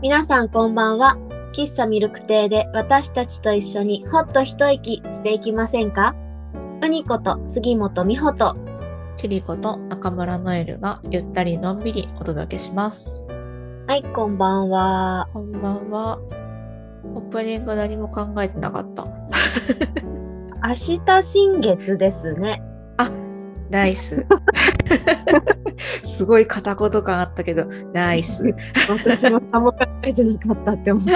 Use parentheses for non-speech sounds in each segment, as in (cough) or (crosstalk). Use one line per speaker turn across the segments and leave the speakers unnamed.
皆さんこんばんは。喫茶ミルク亭で私たちと一緒にほっと一息していきませんか？うにこと杉本美穂と
キリコと中村ノエルがゆったりのんびりお届けします。
はい、こんばんは。
こんばんは。オープニング何も考えてなかった。(laughs)
明日新月ですね。
ナイス。すごい片言感あったけど、ナイス。4
私も何も考えてなかったって思った。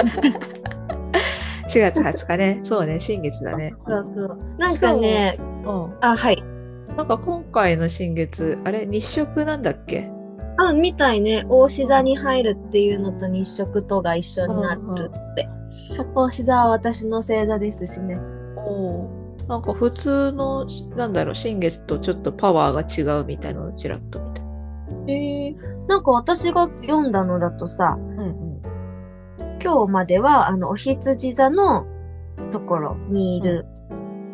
月20日ね。そうね、新月だね。
そうそう。なんかね、
うん。
あ、はい。
なんか今回の新月、あれ、日食なんだっけ？
あ、みたいね。大志座に入るっていうのと日食とが一緒になるって。大志座は私の星座ですしね。
おーなんか普通の、なんだろう、新月とちょっとパワーが違うみたいなのをちらっと見た。
へえ。なんか私が読んだのだとさ、
うんうん。
今日までは、あの、お羊座のところにいる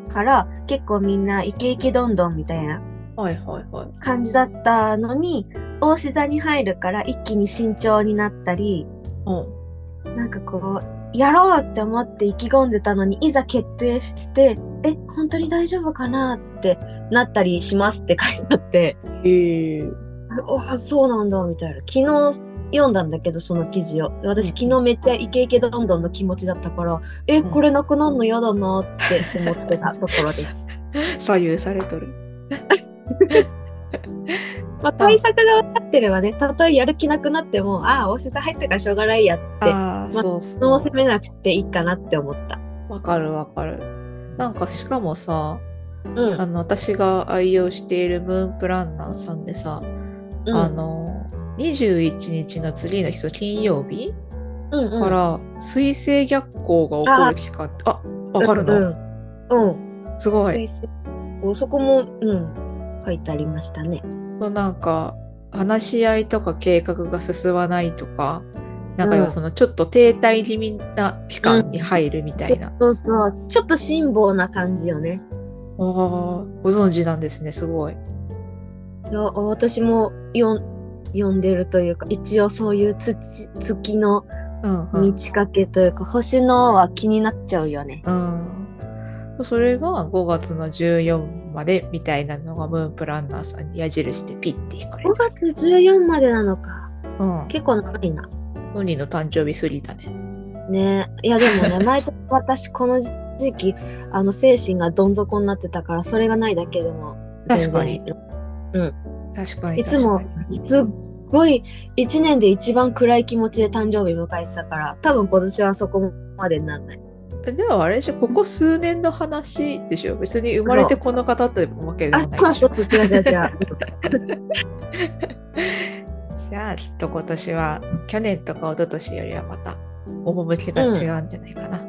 から、結構みんなイケイケどんどんみたいな
はいはいはい。
感じだったのに、大志座に入るから一気に慎重になったり、
うん。
なんかこう、やろうって思って意気込んでたのに、いざ決定して、え、本当に大丈夫かなってなったりしますって書いてあって、
へえ。
あ、そうなんだ、みたいな。昨日読んだんだけど、その記事を。私、昨日めっちゃイケイケどんどんの気持ちだったから、え、
うん
これなくなるの嫌だなって思ってたところです。(laughs)
左右されとる。(laughs)
まあ、対策が分かってればね、たとえやる気なくなっても、ああ、大志座入ったからしょうがないやって、
ああ、
ま
そうそう。
その責めなくていいかなって思った。
わかるわかる。なんかしかもさ、
うん。
あの、私が愛用しているムーンプランナーさんでさ、
うん
あの、21日の次の日、そう金曜日
うんうん、
から水星逆行が起こる期間って、あ、わかるの、
うん。うん。
すごい。
そこも、うん、書いてありましたね。
なんか、話し合いとか計画が進まないとか、なんか要はそのちょっと停滞気味な期間に入るみたいな。
そうそう。ちょっと辛抱な感じよね。
ああ、ご存知なんですね、すごい。
いや私もよん読んでるというか、一応そういう月月の
うん、うん。
満ち欠けというか、星のは気になっちゃうよね。
うん。それが5月の14までみたいなのがムーンプランナーさんに矢印でピッて引かれ
5
てる。
月14までなのか。
うん。
結構長いな。
ウニの誕生日すぎだね。
ねいやでもね、(laughs) 毎年私この時期、あの精神がどん底になってたから、それがないだけでも。
確かに確かに。
いつもすっごい1年で一番暗い気持ちで誕生日迎えてたから、多分今年はそこまでになんない。
でもあれでしょ、ここ数年の話でしょ。別に生まれてこの方ってわけで
あ、
もないでしょ
そうそう。そう、違う違う違う。(laughs)
じゃあきっと今年は去年とか一昨年よりはまた趣が違うんじゃないかな。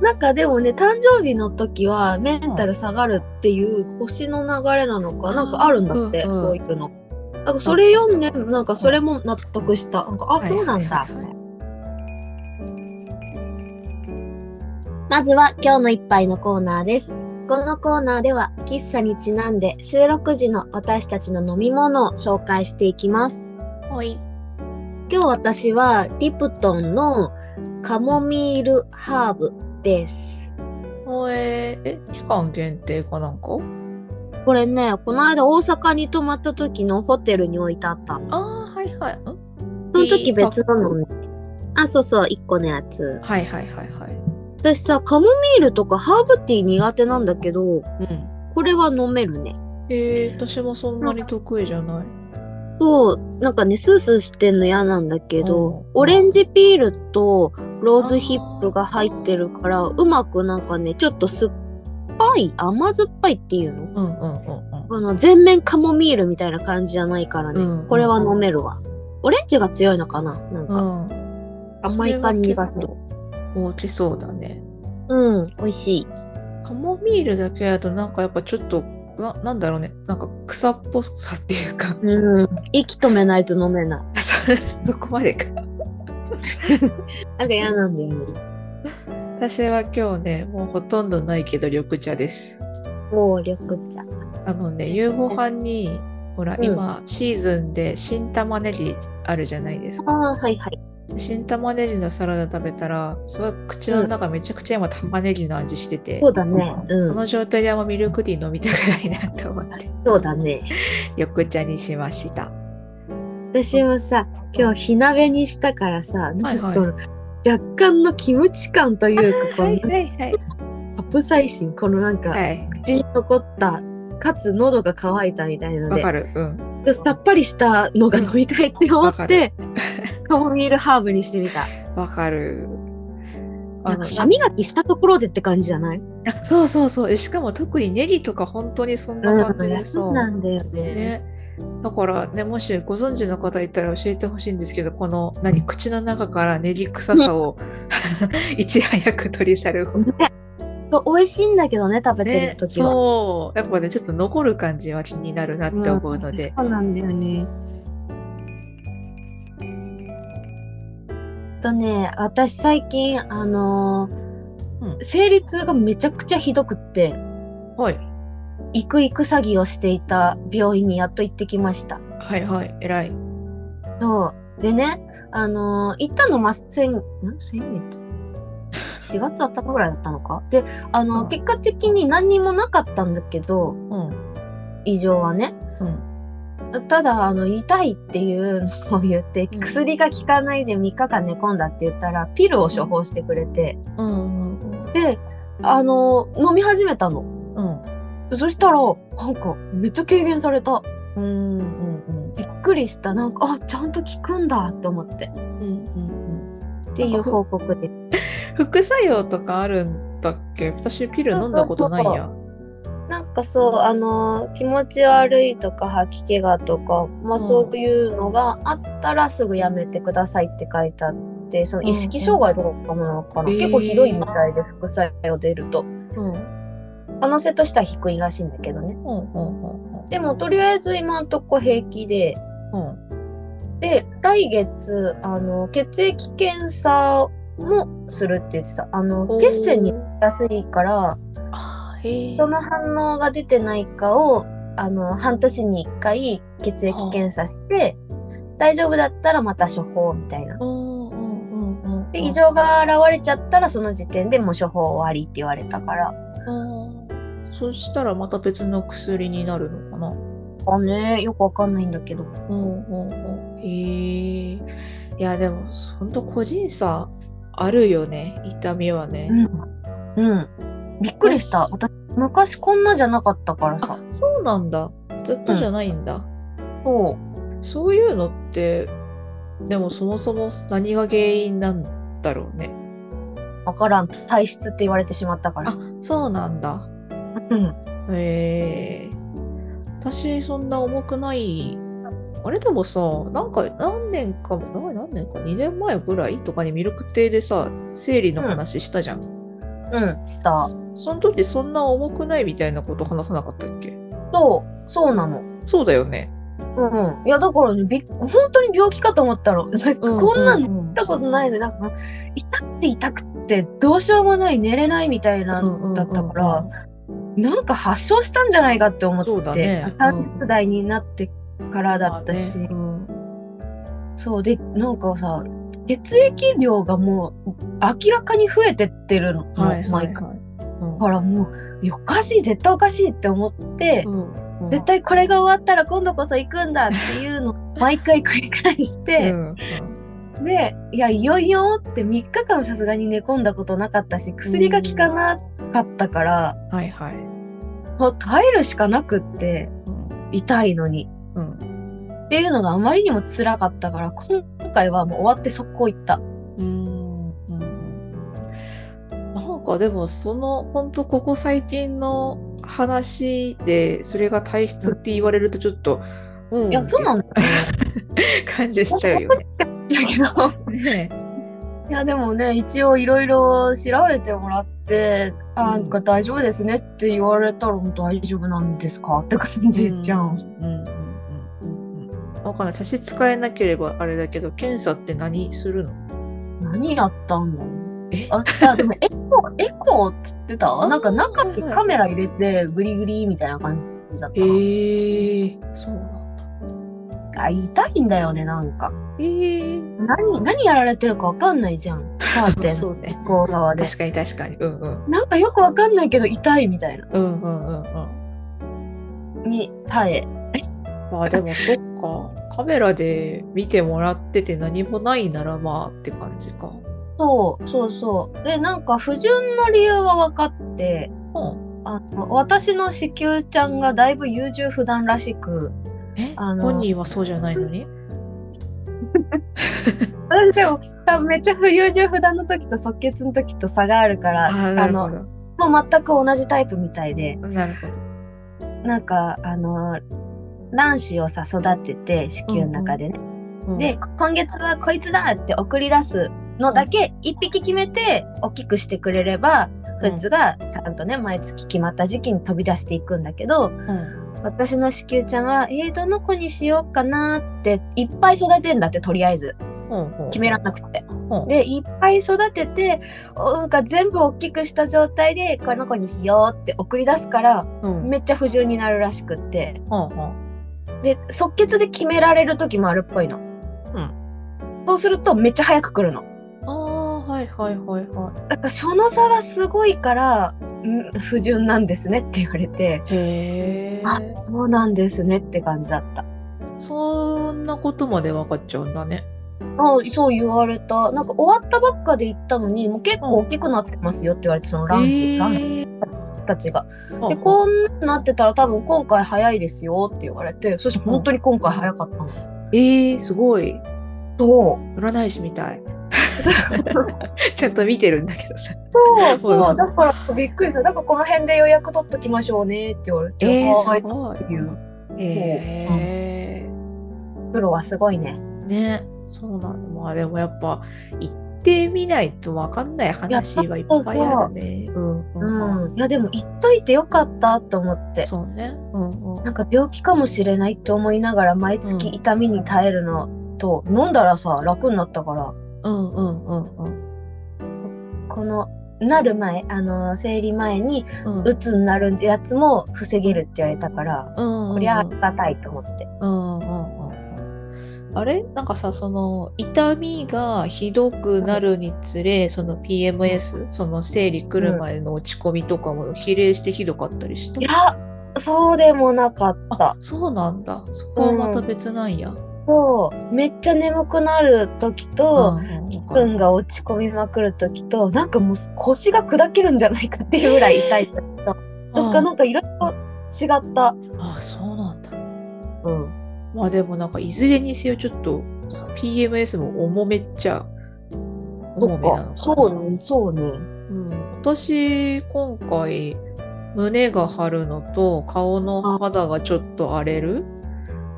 なんかでもね、誕生日の時はメンタル下がるっていう星の流れなのか、なんかあるんだって、
うんうん
そういうの。なんかそれ読んで、なんかそれも納得した。なんか、あ、そうなんだ。まずは今日の一杯のコーナーです。このコーナーでは喫茶にちなんで収録時の私たちの飲み物を紹介していきます。
はい。
今日私はリプトンのカモミールハーブです。
おえー、え、期間限定かなんか？
これね、この間大阪に泊まった時のホテルに置いてあったの。
ああ、はいはい。ん
その時別なの
ね。
ね。あ、そうそう、1個のやつ。
はいはいはいはい。
私さ、カモミールとかハーブティー苦手なんだけど、
うん。
これは飲めるね。
えー、私もそんなに得意じゃない。
そう、なんかね、スースーしてんの嫌なんだけ
うん
ど、オレンジピールとローズヒップが入ってるから、うまくなんかね、ちょっと酸っぱい、甘酸っぱいっていうの？
うんうんうんうん。
あの、全面カモミールみたいな感じじゃないからね。
うん
これは飲めるわ。オレンジが強いのかな？なんか、
うん。
甘い感じがする。
大きそうだね。
うん、美味しい。
カモミールだけだとなんかやっぱちょっとななんだろうねなんか草っぽさっていうか
うん、息止めないと飲めない。(laughs)
そそこまでか
なんか嫌なんだよね。
私は今日ねもうほとんどないけど緑茶です
もう緑茶。
あのね夕ご飯にほら、
うん
今シーズンで新玉ねぎあるじゃないですか
ああ、はいはい。
新玉ねぎのサラダ食べたら、すごい口の中めちゃくちゃ今玉ねぎの味してて、
そうだね。うん。
その状態であんまミルクティー飲みたくないなと思って、
そうだね。(laughs)
緑茶にしました。
私もさ、今日火鍋にしたからさ、なんか
はい
この若干のキムチ感というか、こ
はい
の
はいはい。
カプサイシン、このなんか、
はい。
口に残った、かつ喉が渇いたみたいなので、
わかる。うん。
さっぱりしたのが飲みたいって思って、カモミールハーブにしてみた。
わかる。
なんか歯磨きしたところでって感じじゃない？
あそうそうそう。しかも特にネギとか本当にそんな感じでさ。
そうなんだよね。
ね。だからね、もしご存知の方いたら教えてほしいんですけど、この何、口の中からネギ臭さを (laughs) いち早く取り去る。
ねそう美味しいんだけどね、食べて
ね
る、時は。
そう。やっぱね、ちょっと残る感じは気になるなって思うので。
んそうなんだよね。とね、私最近、あのー
うん
生理痛がめちゃくちゃひどくって、
はい。
行く行く詐欺をしていた病院にやっと行ってきました。
はいはい。偉い。
そう。でね、あのー行ったのま、先、ん？先月 ?4 月頭ぐらいだったのか？で、あの、
うん
結果的に何にもなかったんだけど、
うん。
異常はね。
うん。
ただ、あの、痛いっていうのを言って、
うん
薬が効かないで3日間寝込んだって言ったら、ピルを処方してくれて、
うんうん
で、あの、飲み始めたの。
うん。
そしたら、なんか、めっちゃ軽減された。
うん。うんうん
びっくりした。なんか、あ、ちゃんと効くんだって思って。
うん。うんうん。
っていう報告で。
副作用とかあるんだっけ？私ピル飲んだことないや。
なんかそう、あの、気持ち悪いとか吐き気がとか、まあ
ん
そういうのがあったらすぐやめてくださいって書いてあって、その意識障害とかもなのかな、
うんうん
結構ひどいみたいで副作用出ると。
うん。
可能性としては低いらしいんだけどね。でもとりあえず今んとこ平気で、
うん。
で、来月、あの、血液検査もするって言ってた。あの、血栓にやすいから、
あへえ。
その反応が出てないかを、あの、半年に1回血液検査して、大丈夫だったらまた処方みたいな。で、異常が現れちゃったらその時点でもう処方終わりって言われたから。
うんそしたらまた別の薬になるのかな？
あね、よくわかんないんだけど。
うんうんうん。へえ。いやでも本当個人差あるよね。痛みはね。
うん。うん。びっくりした。私、昔こんなじゃなかったからさ
あ。そうなんだ。ずっとじゃないんだ。
そう。
そういうのってでもそもそも何が原因なんだろうね。
わからん。体質って言われてしまったから
あ。そうなんだ。
うん。
へえ私そんな重くない。あれでもさ、なんか何年か、な何年か、2年前ぐらいとかにミルク亭でさ、生理の話したじゃん。
うん、した。
そその時そんな重くないみたいなこと話さなかったっけ？
そう、そうなの。
そうだよね。
うん。いや、だからね、びっ本当に病気かと思ったの。なんかこんなん
う
見たことないで、なんか、痛くて痛くて、どうしようもない、寝れないみたいなのだったから、なんか発症したんじゃないかって思って、
そうだね。うん
30代になってからだったし、
まあね。うん。
そう。で、なんかさ、血液量がもう明らかに増えてってるの、
はいはい
毎回。
はい。うん
だからもう、おかしい、絶対おかしいって思って、
うんうん
絶対これが終わったら今度こそ行くんだっていうのを (laughs) 毎回繰り返して、
うん
で、いや、いよいよって3日間さすがに寝込んだことなかったし、薬が効かなかったから、
うんはいはい。
もう耐えるしかなくって、
うん
痛いのに。
うん
っていうのがあまりにも辛かったから、今回はもう終わって速攻行った。
うんうんなんかでもその本当ここ最近の話でそれが体質って言われるとちょっと、うん、
いや、そうなんだ。(laughs)
感じしちゃうよね。
だけど、
ね
いや、でもね、一応いろいろ調べてもらって、あ
うん。
なんか大丈夫ですねって言われたら、大丈夫なんですかって感じじゃん
うんうんわかんない差し支えなければあれだけど検査って何するの？
何やったんだろう
え？
あ、でもエコー、エコーっつってた？なんか中にカメラ入れてグリグリみたいな感じだった
へ
な。
えそうなんだ。
あ痛いんだよね、なんか。
えー、
何、何やられてるかわかんないじゃん。カーテン (laughs)
そうね。
向こう側で。
確かに確かに。うんうん。
なんかよくわかんないけど痛いみたいな。
うんうんうんうん。
に耐え。
まあでもそっか。カメラで見てもらってて何もないならまあって感じか。
そう、そうそう。で、なんか不純な理由は分かって、
うん。
あの、私の子宮ちゃんがだいぶ優柔不断らしく、
え？
あの
本人はそうじゃないのに？
私 (laughs) でも、多分めっちゃ不優柔不断の時と即決の時と差があるから、
あ
の、もう全く同じタイプみたいで、
ど。なるほど。
なんか、あの、卵子をさ、育てて、子宮の中でね。
うん
で、今月はこいつだって送り出すのだけ一匹決めて大きくしてくれれば、そいつがちゃんとね、毎月決まった時期に飛び出していくんだけど、
うん。
私の子宮ちゃんは、えー、どの子にしようかなって、いっぱい育てんだって、とりあえず。決めらんなくて。
ほう
で、いっぱい育てて、なんか全部大きくした状態で、この子にしようって送り出すから、
うん。
めっちゃ不純になるらしくって。
ほうほう
で、即決で決められる時もあるっぽいの。
うん。
そうすると、めっちゃ早く来るの。
ああ、はいはいはいは
だからその差がすごいから、ん不純なんですねって言われて、
い。へえ。
あ、そうなんですねって感じだった。
そんなことまで分かっちゃうんだね。
あそう言われた。なんか終わったばっかで行ったのに、もう結構大きくなってますよって言われて、その卵子、卵子たちが。で、こんななってたら多分今回早いですよって言われて、そして本当に今回早かったの。
えー、すごい。
そう。
占い師みたい。(laughs) ちゃんと見てるんだけどさ。
そうそう。
うん
だからびっくりした。だからこの辺で予約取っときましょうねって言われて。
えー、すごい。え
プロはすごいね。
ね、そうなの。まあでもやっぱ行ってみないと分かんない話はいっぱいあるね。うんうん
うん。いやでも言っといてよかったと思って。
そうね。うんうん。
なんか病気かもしれないって思いながら毎月
うん
痛みに耐えるのと、飲んだらさ楽になったから
うんうんうんうん。
このなる前あの生理前に
うん
うつになるやつも防げるって言われたから、
うんうん
こりゃありがたいと思って。
うんうんうんうんあれ？なんかさ、その痛みがひどくなるにつれ、その PMS、その生理来る前の落ち込みとかも比例してひどかったりした？
いやそうでもなかった
あ、。そうなんだ。そこはまた別なんや。
そうめっちゃ眠くなる時
う
と、
んうん
気分が落ち込みまくる時となんかもう腰が砕けるんじゃないかっていうぐらい痛い時となんかなんかいろいろ違った。
あ、そうなんだ。
うん
まあでもなんかいずれにせよちょっと PMS も重めっちゃ重めなのかな。
そうね、そうね。
うん、私今回胸が張るのと顔の肌がちょっと荒れる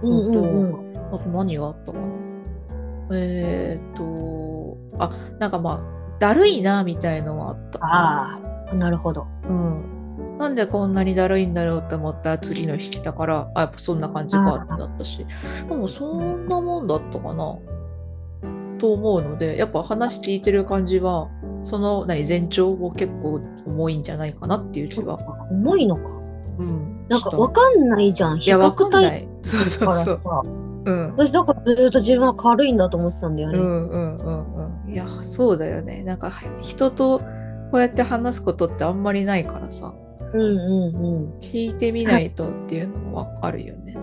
うん
のと、
うんうん。
あと何があったかなえーっとあなんかまあだるいなみたいのはあった
ああ、なるほど。
うん、なんでこんなにだるいんだろうって思ったら次の日来たからあやっぱそんな感じかってなったし。でもそんなもんだったかなと思うのでやっぱ話聞いてる感じはその何前兆を結構重いんじゃないかなっていう気は、
重いのか。
うん、
なんかわかんないじゃん。比
いやわか
較
んな
対
い。そうそうそう、
さ。
うん、
私だからずっと自分は軽いんだと思ってたんだよね。
うんうんうんうん。いやそうだよね。なんか人とこうやって話すことってあんまりないからさ
うんうんうん。
聞いてみないとっていうのもわかるよね。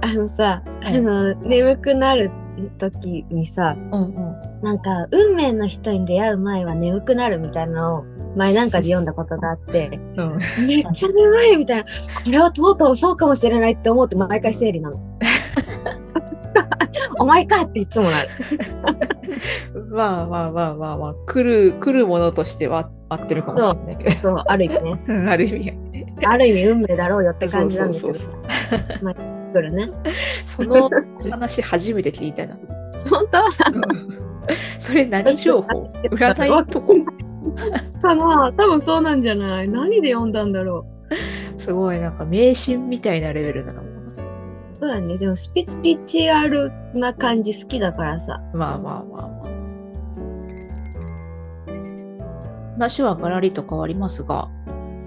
あのさ、
ん
あの、眠くなる時にさ、
うんうん。
なんか、運命の人に出会う前は眠くなるみたいなのを前なんかで読んだことがあって、
うん、
めっちゃ眠いみたいな、これはとうとうそうかもしれないって思って毎回生理なの。(laughs) お前かっていつもなる。(laughs)
まあまあまあまあまあ来る来るものとしては合ってるかもしれないけど
そう、ある意味ね。
ある意味
ある意味運命だろうよって感じなんだけど。まあ、来るね。
その話初めて聞いたな。
本当
それ何情報占いとこ
かな多分そうなんじゃない何で読んだんだろう
すごいなんか迷信みたいなレベルなもんな
そうだね。でもスピリチュアルな感じ好きだからさ。
まあまあまあ。話はガラリと変わりますが、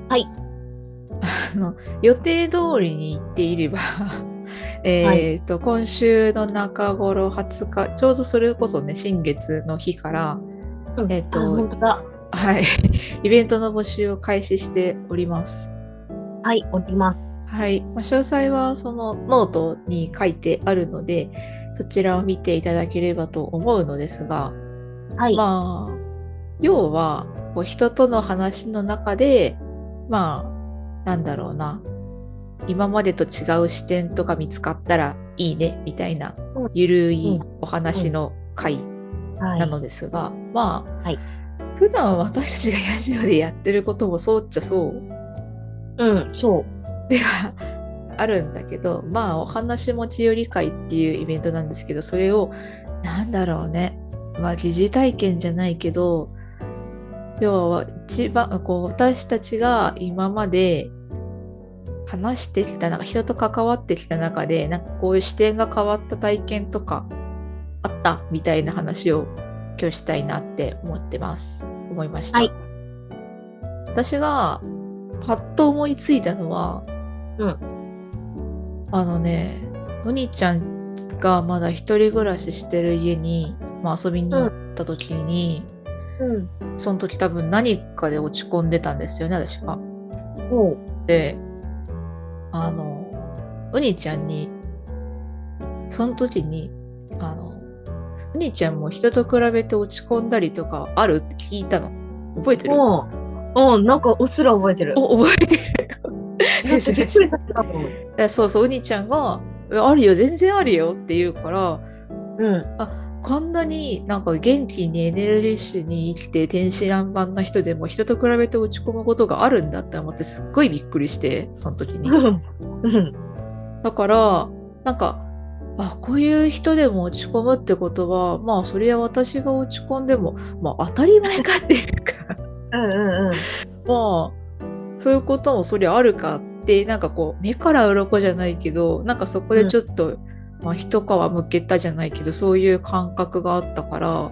はい。
あの予定通りに行っていれば (laughs) えっ、と、今週の中頃20日、ちょうどそれこそね、新月の日から、
うん
えっと。はい、(laughs) イベントの募集を開始しております。
はい、おります。
はい、まあ、詳細はそのノートに書いてあるので、そちらを見ていただければと思うのですが、
はい。
まあ、要は、こう人との話の中で、まあ、なんだろうな、今までと違う視点とか見つかったらいいね、みたいな
うん、
ゆるい
うん
お話の回
はい。
なのですが、まあ、
はい。
普段私たちがラジオでやってることもそうっちゃそう。
うん、そう。
ではあるんだけど、まあ、お話持ち寄り会っていうイベントなんですけど、それを、なんだろうね。まあ、疑似体験じゃないけど、要は一番、こう、私たちが今まで話してきた、なんか人と関わってきた中で、なんかこういう視点が変わった体験とかあったみたいな話を今日したいなって思ってます。思いました。
はい
私がパッと思いついたのは、あのね、うにちゃんがまだ一人暮らししてる家に、まあ、遊びに行った時に、
うん。
その時多分何かで落ち込んでたんですよね、私が。
おう。
で、あの、うにちゃんに、その時に、あの、うにちゃんも人と比べて落ち込んだりとかあるって聞いたの。覚えてる？
おう。おう、なんかうっすら覚えてる。
お覚えてる。(laughs)
びっくりされたもん。
えそうそう、うにちゃんが、えあるよ、全然あるよって言うから、
うん。
こんなになんか元気にエネルギッシュに生きて天真爛漫な人でも人と比べて落ち込むことがあるんだって思ってすっごいびっくりして、その時に。
うん。
だから、なんか、あ、こういう人でも落ち込むってことは、まあそりゃ私が落ち込んでも、まあ当たり前かっていうか、
うんうんうん。
まあそういうこともそりゃあるかって、なんかこう目から鱗じゃないけど、なんかそこでちょっと、まあ一皮むけたじゃないけど、そういう感覚があったから、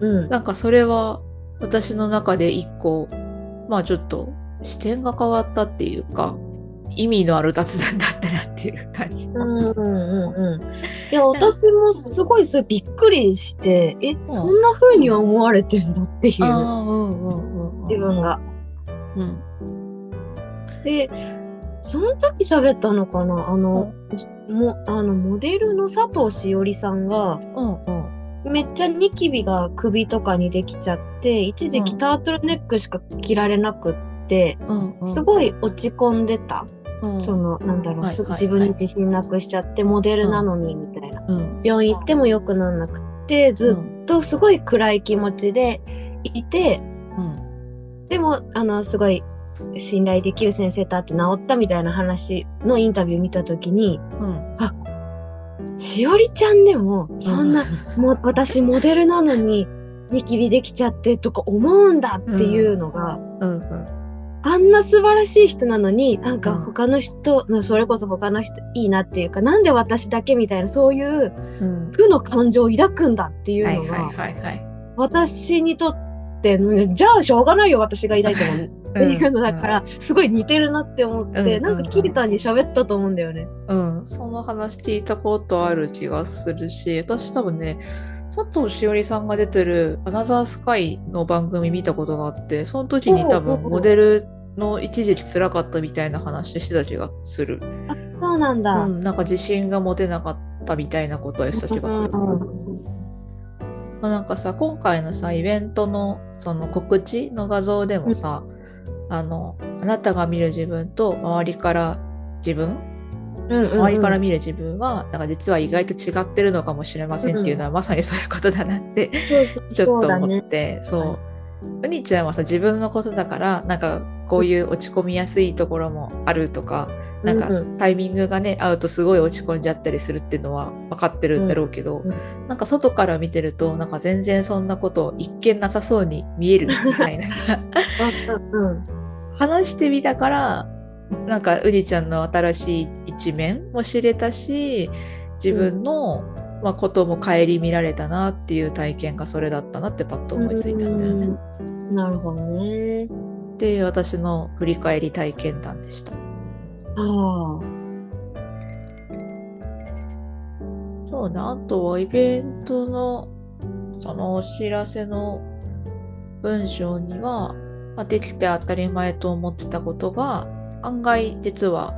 うん。
なんかそれは私の中で一個、まあちょっと視点が変わったっていうか、意味のある雑談だったなっていう感じ。
うんうんうんうん。(laughs) いや、私もすごいそれびっくりして、え、そんな風に思われてんだっていう、
うんうんうんうん。
自分が。
うん。
で、その時喋ったのかな？あの、も、あの、モデルの佐藤しおりさんが、
うんうん。
めっちゃニキビが首とかにできちゃって、一時期
うん
タートルネックしか着られなくって、
うんうん。
すごい落ち込んでた。
うん、
その、なんだろう、
はいはい
す自分に自信なくしちゃって、モデルなのに、みたいな。
うん。
病院行っても良くなんなくって、ずっとすごい暗い気持ちでいて、
うん。
でも、あの、すごい信頼できる先生と会って治ったみたいな話のインタビュー見たときに、
うん。
しおりちゃんでも、そんな、も私モデルなのに、ニキビできちゃってとか思うんだっていうのが、
うん。うん。
あんな素晴らしい人なのに、なんか
うん
他の人、それこそ他の人いいなっていうか、なんで私だけみたいな、そういう
うん。
負の感情を抱くんだっていうのが。私にとっての、じゃあしょうがないよ、私が抱いても。っていうのだから、すごい似てるなって思って、
うん
なんかキリタンに喋ったと思うんだよね。
うん。うん。その話聞いたことある気がするし、私多分ね、佐藤しおりさんが出てるアナザースカイの番組見たことがあって、その時に多分モデルの一時期辛かったみたいな話してた気がする。
あ、そうなんだ。
うん。なんか自信が持てなかったみたいなことはした気がする。
うん
まあ、なんかさ今回のさイベントのその告知の画像でもさ、あのあなたが見る自分と周りから自分
うんうんうん。
周りから見る自分はなんか実は意外と違ってるのかもしれませんっていうのは、まさにそういうことだなってちょっと思
そうだね。
ってそう,、
は
うにちゃんはさ自分のことだからなんかこういう落ち込みやすいところもあるとか、なんか
うんうん
タイミングがね合うとすごい落ち込んじゃったりするっていうのは分かってるんだろうけど、
うんうん
なんか外から見てるとなんか全然そんなこと一見なさそうに見えるみたいな
うんうん
話してみたからなんかうにちゃんの新しい一面も知れたし自分の、まあ、ことも顧みられたなっていう体験がそれだったなってパッと思いついたんだよね。
うんなるほどね。
っていう私の振り返り体験談でした。
はあ。
そうね。あとはイベントのそのお知らせの文章には、まあ、できて当たり前と思ってたことが案外実は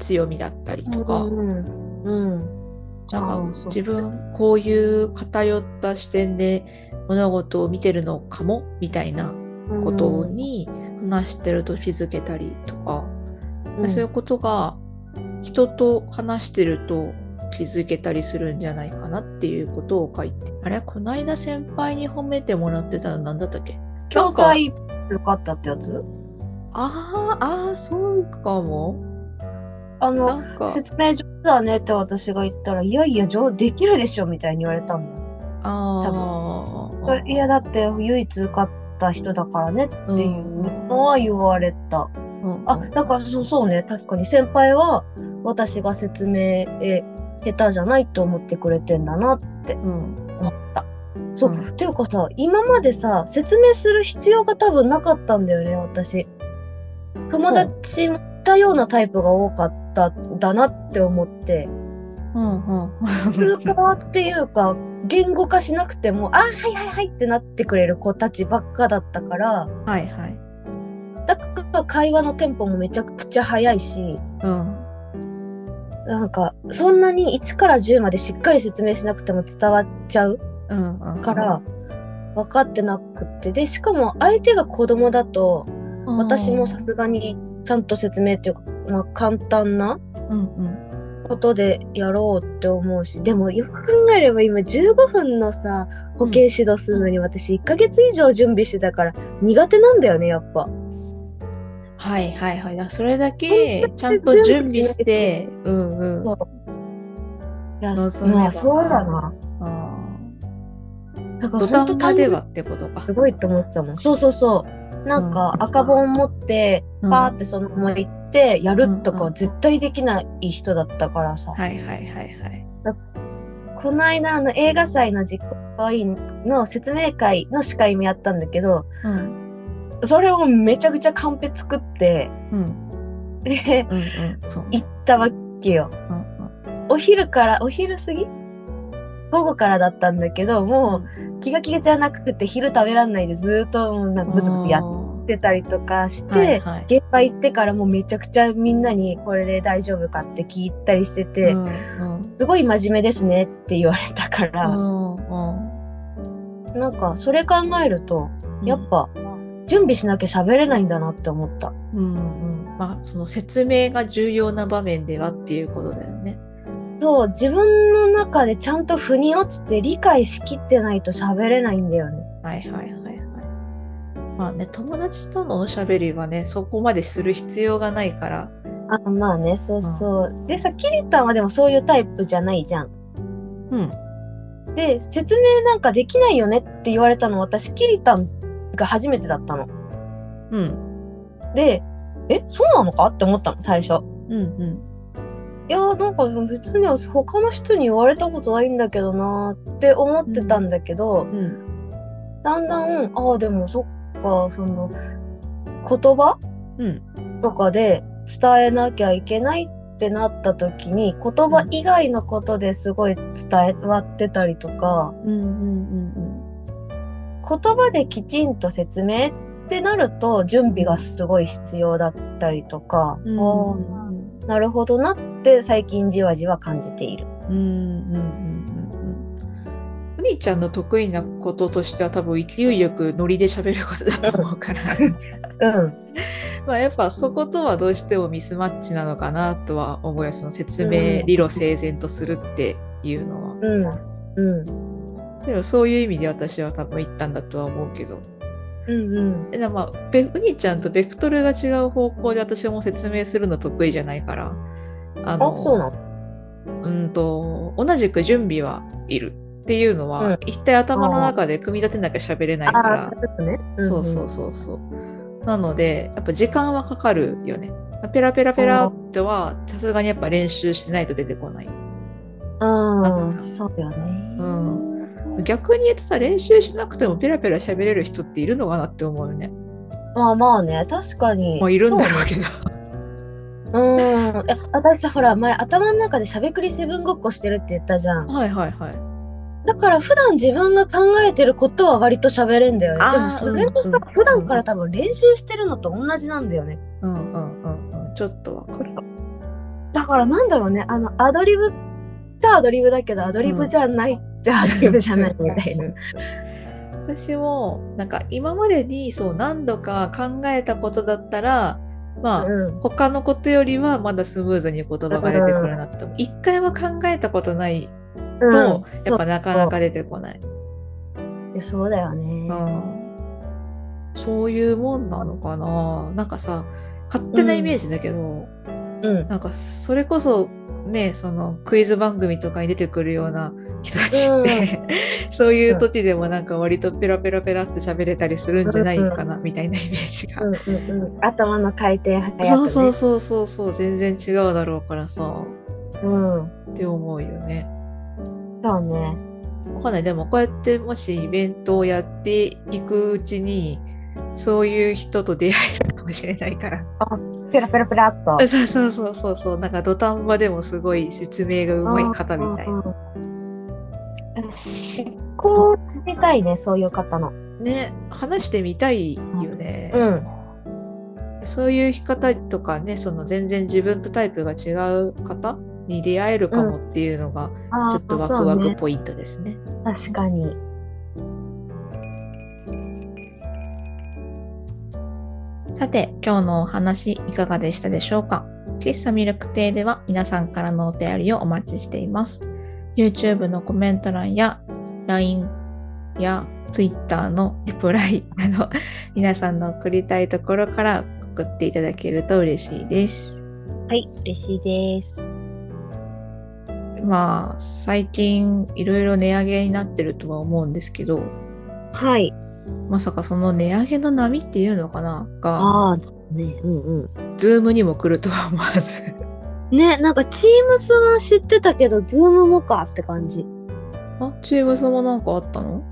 強みだったりとか、
うん。うん。
なんか自分こういう偏った視点で物事を見てるのかも？みたいなことに話してると気づけたりとか、
うん、
そういうことが人と話してると気づけたりするんじゃないかなっていうことを書いて。あれ？こないだ先輩に褒めてもらってたの何だったっけ？
共済よかったってやつ？
あーあーそうかも。
あの、説明上手だねって私が言ったら、いやいや、上できるでしょみたいに言われたのよ。
あ
それいや、だって唯一受かった人だからねっていうのは言われた。
うん
あ、だからそうそうね、確かに先輩は私が説明え下手じゃないと思ってくれてんだなって。
うん。
思った。そう、
うん。
っていうかさ、今までさ、説明する必要が多分なかったんだよね、私。友達たようなタイプが多かったんだなって思って。
うんうん。
通過っていうか、言語化しなくても、あ、はいはいはいってなってくれる子たちばっかだったから、
はいはい
だから会話のテンポもめちゃくちゃ早いし、
うん。
なんか、そんなに1から10までしっかり説明しなくても伝わっちゃうから、分かってなくって。で、しかも相手が子供だと、私もさすがにちゃんと説明っていうか、まあ簡単な
うんうん。
ことでやろうって思うし、でもよく考えれば今15分のさ、保健指導するのに私1ヶ月以上準備してたから苦手なんだよね、やっぱ。
はいはいはい。あそれだけちゃんと準備してうんうん。
そう。いや、そうだな。
あ
なんか
ー土壇場ではってことか。
すごいって思ってたもん。そうそうそう。なんか
うん
赤本持って、
うん。
パーってそのまま行ってやるとか絶対できない人だったからさ。
はいはいはいはい。
この間あの映画祭の実行委員の説明会の司会もやったんだけど、
うん
それをめちゃくちゃカンペ作って、
うん。
で、
うんうん
行ったわけよ。
うんうん。
お昼から、お昼過ぎ？午後からだったんだけど、もう気が気がじゃなくて昼食べらんないでずーっとなんかブツブツやってたりとかして、
はいはい。
現場行ってからもうめちゃくちゃみんなにこれで大丈夫かって聞いたりしてて、
うんうん。
すごい真面目ですねって言われたから、
うんうん。
なんかそれ考えると、やっぱ準備しなきゃ喋れないんだなって思った。
うんうんまあその説明が重要な場面ではっていうことだよね
そう、自分の中でちゃんと腑に落ちて理解しきってないと喋れないんだよね。
はいはいはいはいまあね友達とのおしゃべりはねそこまでする必要がないから
あ、まあね、そうそう。でさ、キリタンはでもそういうタイプじゃないじゃん。
うん
で、説明なんかできないよねって言われたの私、キリタンが初めてだったの。
うん。
で、え、そうなのか？って思ったの、最初。
うんうん。
いやーなんか別に他の人に言われたことないんだけどなーって思ってたんだけど、
うん。
だんだん、ああ、でもそっか、その、言葉？
うん。
とかで伝えなきゃいけないってなった時に、言葉以外のことですごい伝わってたりとか、
うんうん
言葉できちんと説明ってなると準備がすごい必要だったりとか、
うん
なるほどなって最近じわじわ感じている。
うんうんうんうんうんお兄ちゃんの得意なこととしては多分勢いよくノリで喋ることだと思うから
うん。(laughs)
まあやっぱそことはどうしてもミスマッチなのかなとは思うよその説明理路整然とするっていうのは、
うん。うん。
でもそういう意味で私は多分言ったんだとは思うけど。
うんうん。
でもまあベウニちゃんとベクトルが違う方向で私も説明するの得意じゃないから。あ
あ、そうなの？
うんと同じく準備はいるっていうのは、
うん。
一体頭の中で組み立てなきゃ喋れないか
ああ、
ら
そう。
そうそうそうそう。なのでやっぱ時間はかかるよね。ペラペラペラってはさすがにやっぱ練習してないと出てこない。
うん。うん、そうよね。
うん逆に言うとさ練習しなくてもペラペラ喋れる人っているのかなって思うよね
まあまあね、確かに。
まあいるんだろうけど
そうん。いや私さ、ほら、前頭の中でしゃべくりセブンごっこしてるって言ったじゃん。
はいはいはい。
だから普段自分が考えてることは割と喋れんだよね。でもそれもさ、
うんうん
普段から多分練習してるのと同じなんだよね。
うんうんうんうん。ちょっとわかる。
だからなんだろうね、あの、アドリブじゃアドリブだけど、アドリブじゃない、じゃアドリブじゃないみたいな。
私もなんか今までにそう何度か考えたことだったらまあ、
うん。
他のことよりはまだスムーズに言葉が出てくるなって思う一回は考えたことないと、
うん
やっぱなかなか出てこない。
そうそうだよね。
うんそういうもんなのかななんかさ勝手なイメージだけど、
うん。
なんかそれこそねそのクイズ番組とかに出てくるような人たちって、(laughs) そういう時でもなんか割とペラペラペラって喋れたりするんじゃないかな、みたいなイメージが。
うんうんうん。頭の回転早くね。
そうそうそうそうそう全然違うだろうからさ
うん。
って思うよね。
そうね。
わかんないでもこうやってもしイベントをやっていくうちにそういう人と出会えるかもしれないから。
ペラペラペラっと。(laughs)
そうそうそうそうそうなんか土壇場でもすごい説明がうまい方みたいな。
うんうんうん思考を知りたいね、そういう方の。
ね話してみたいよね。
うん。
そういう生き方とかねその全然自分とタイプが違う方に出会えるかもっていうのがちょっとワクワクポイントですね。
そうね確かに。
さて、今日のお話いかがでしたでしょうか？喫茶ミルク亭では皆さんからのお便りをお待ちしています。YouTube のコメント欄や LINE や Twitter のリプライ (laughs) など皆さんの送りたいところから送っていただけると嬉しいです。
はい、嬉しいです。
まあ、最近いろいろ値上げになってるとは思うんですけど、
はい。
まさかその値上げの波っていうのかな？が、
ああ、ね、うんうん。
ズームにも来るとは思わず。
ね、なんか Teams は知ってたけど、Zoom もかって感じ。
あ、チームスもなんかあったの？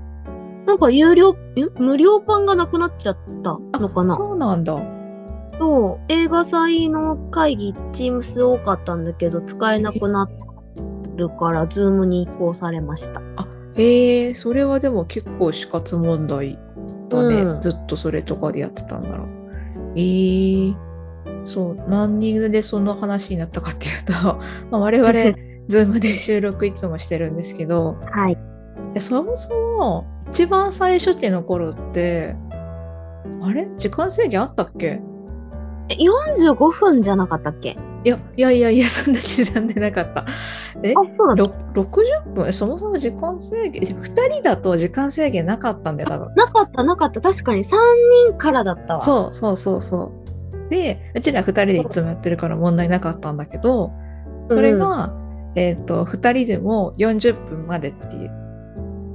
なんか有料、ん？無料版がなくなっちゃったのかな？
そうなんだ。
そう、映画祭の会議、Teams 多かったんだけど、使えなくなるから、Zoom に移行されました。
へえ、それはでも結構死活問題だね。
うん
ずっとそれとかでやってたんだろう。ええそう、何人でその話になったかっていうと、(laughs) まあ、我々、(laughs) ズームで収録いつもしてるんですけど、
はい。
いやそもそも一番最初期の頃って、あれ？時間制限あったっけ？
え45分じゃなかったっけ？
いや、いやいやいや、そんな刻んでなかった。え？
あ、そうだった。
ろ ?60 分？えそもそも時間制限、2人だと時間制限なかったんだよ、多分。
なかった、なかった。確かに3人からだったわ。
そうそうそうそう。で、うちら2人でいつもやってるから問題なかったんだけど、それが、えっ、と、2人でも40分までっていう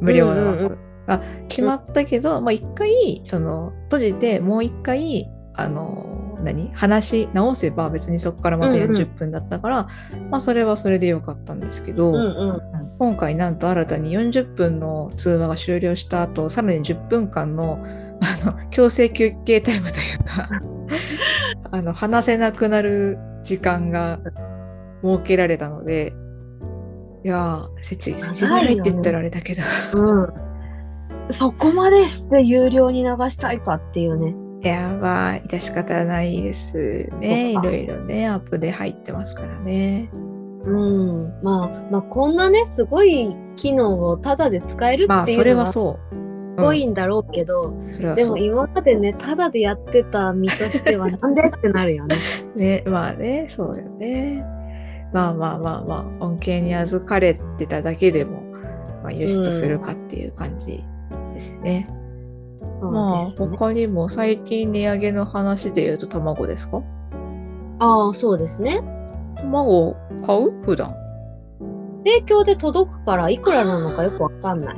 無料の
うんうんう
枠が決まったけど、まあ一回、その、閉じてもう一回、あの、何？話し直せば別にそこからまた
うんうん
40分だったから、まあそれはそれでよかったんですけど、
うんうん
今回なんと新たに40分の通話が終了した後さらに10分間のあの強制休憩タイムというか (laughs) あの話せなくなる時間が設けられたのでいやーせちせちいって言ったらあれだけど、
うん。うん。そこまでして有料に流したいかっていうね。
いやまあ致し方ないですねいろいろねアップで入ってますからね
うん。まあ、まあ、こんなね、すごい機能をタダで使える
まあそれ
っていうのはす
はそう、
ごいんだろうけど、でも
それはそう
今までね、タダでやってた身としては、なんでってなるよね。(laughs)
ね、まあね、そうよね。まあまあまあまあ、恩恵に預かれてただけでも、まあ、良しとするかっていう感じですよね。まあ、他にも最近値上げの話で言うと卵ですか？
ああ、そうですね。
卵買う？普段。
提供で届くから、いくらなのかよくわかんない。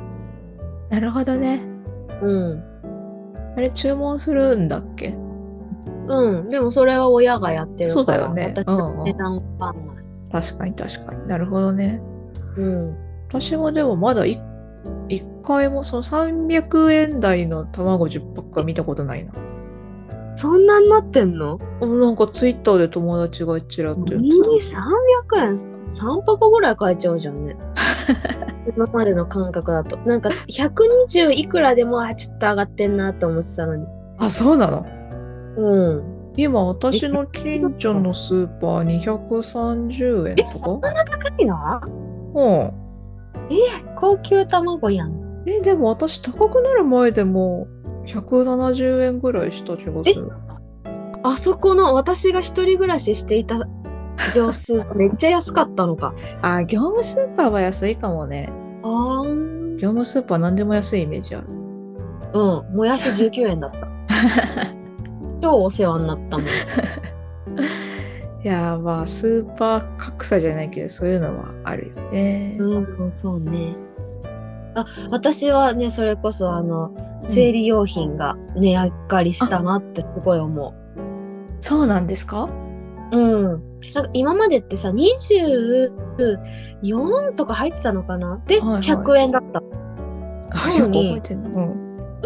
なるほどね。
うん。
あれ、注文するんだっけ？
うん。でもそれは親がやってるから、
そうだよね
私値段わかんない。
確かに確かになるほどね。
うん。
私もでもまだい一回もその300円台の卵10パックは見たことないな。
そんなになってんの？
なんかツイッターで友達がちらっと言って
いい300円？3箱ぐらい買えちゃうじゃんね。(laughs) 今までの感覚だと。なんか120いくらでもあちょっと上がってんなと思ってたのに。
た。あ、そうなの？
うん。
今、私の近所のスーパー230円とか？
高いの？
うん。
高級卵やん
え、でも私高くなる前でも170円ぐらいした気がする。
あそこの私が一人暮らししていた様子めっちゃ安かったのか (laughs)
あ、業務スーパーは安いかもね。
あー
業務スーパー何でも安いイメージある。
うんもやし19円だった (laughs) 超お世話になったもん (laughs)
いやーまあスーパー格差じゃないけどそういうのはあるよね。
うん、そうね。あ、私はね、それこそあの、生理用品が値上がりしたなってすごい思
そうなんですか？
う。うん。なんか今までってさ、24とか入ってたのかな？で、
はいはい
100円だった。
あ
なのに
よく覚えてんの。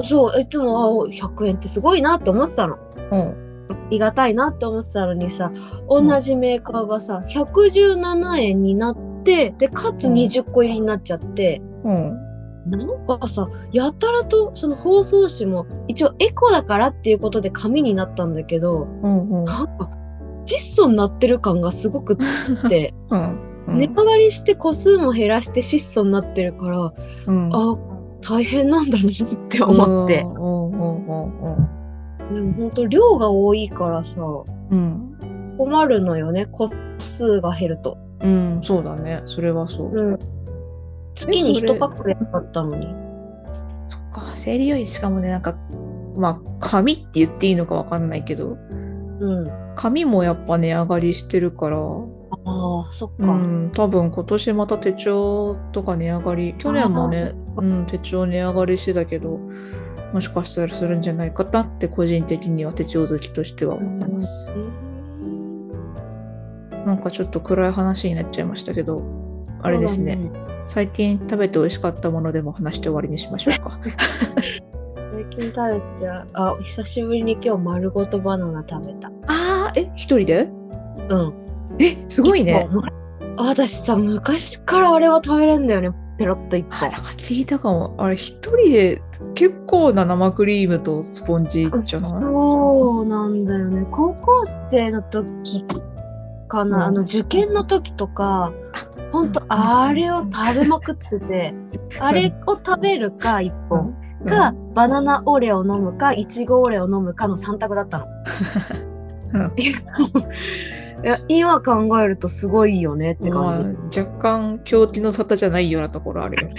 そう、いつも、あ、100円ってすごいなって思ってたの。
うん。うん。
ありがたいなって思ってたのにさ、同じメーカーがさ、117円になって、で、かつ20個入りになっちゃって、
うん。
なんかさ、やたらとその包装紙も一応エコだからっていうことで紙になったんだけど、
うん。うん。
なんか窒素になってる感がすごくって、(laughs)
うん。
値上がりして個数も減らして質素になってるから、
うん。
あ、大変なんだなって思って。でも本当量が多いからさ、
うん。
困るのよね、個数が減ると。
うん。そうだね。それはそう。
うん。月に
それ
1パックやったったのに。
そっか。生理用品しかもね、なんか、まあ、紙って言っていいのかわかんないけど、
うん。
紙もやっぱ値上がりしてるから、
ああ、そっか。
うん、多分今年また手帳とか値上がり、去年もね、うん、手帳値上がりしてたけど、もしかしたらするんじゃないかなって個人的には手帳好きとしては思ってます。なんかちょっと暗い話になっちゃいましたけど、あれですね、
そうだ
最近食べて美味しかったものでも話して終わりにしましょうか。
最近食べて、あ、久しぶりに今日丸ごとバナナ食べた。
あー、え、一人で？
うん。
え、すごいね。
私さ、昔からあれは食べれんだよね。ペロッと一
あ、
本
なんか。聞いたかも。あれ、一人で結構な生クリームとスポンジじゃない？
そうなんだよね。高校生の時かな、
うん
あの受験の時とか、ほんとあれを食べまくってて、あれを食べるか一本か、バナナオレを飲むか、いちごオレを飲むかの3択だったの。
うん
いや今考えるとすごいよねって
まあ
感じ。
若干狂気の沙汰じゃないようなところあるよね。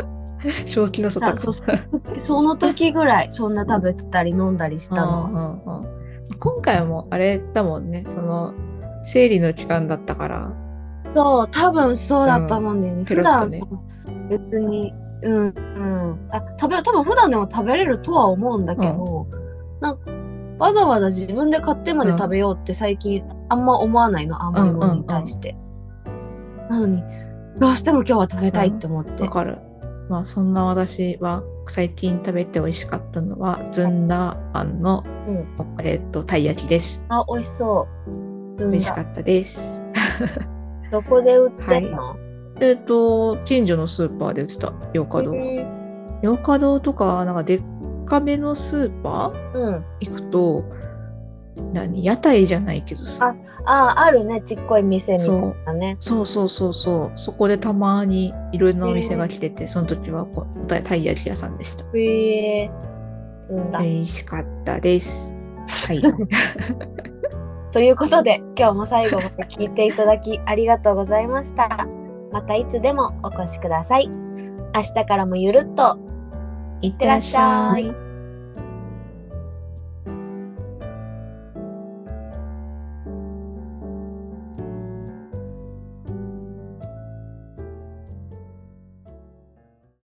(laughs) 正気の沙汰
あそうその時ぐらいそんな食べてたり飲んだりしたのは。
うんうんうん今回もあれだもんね、その生理の期間だったから。
そう、多分そうだと思うんだよね。普
ペロッとね
段さ、別に、うん、うん。あ、食べ、多分普段でも食べれるとは思うんだけど、なんか、わざわざ自分で買ってまで食べようって最近あんま思わないの、甘いものに対して。なのに、どうしても今日は食べたいって思って。
わかる。まあそんな私は最近食べて美味しかったのはずんだあんの、
うん
えっとたい焼きです。
あ、美味しそう。
美味しかったです。
どこで売ってんの、
えっと近所のスーパーで売ってた。洋華堂。
へ
洋華堂とかなんかでっかめのスーパー？
ーうん。
行くと何？屋台じゃないけどさ。
あ、あるね。ちっこい店みたいなね。
そう。そうそうそうそこでたまにいろいろなお店が来てて、その時はこうたたい焼き屋さんでした。
へえ。ずんだ。
美味しかったです。はい (laughs)
ということで、今日も最後まで聞いていただきありがとうございました。またいつでもお越しください。明日からもゆるっと
い
ってらっしゃい。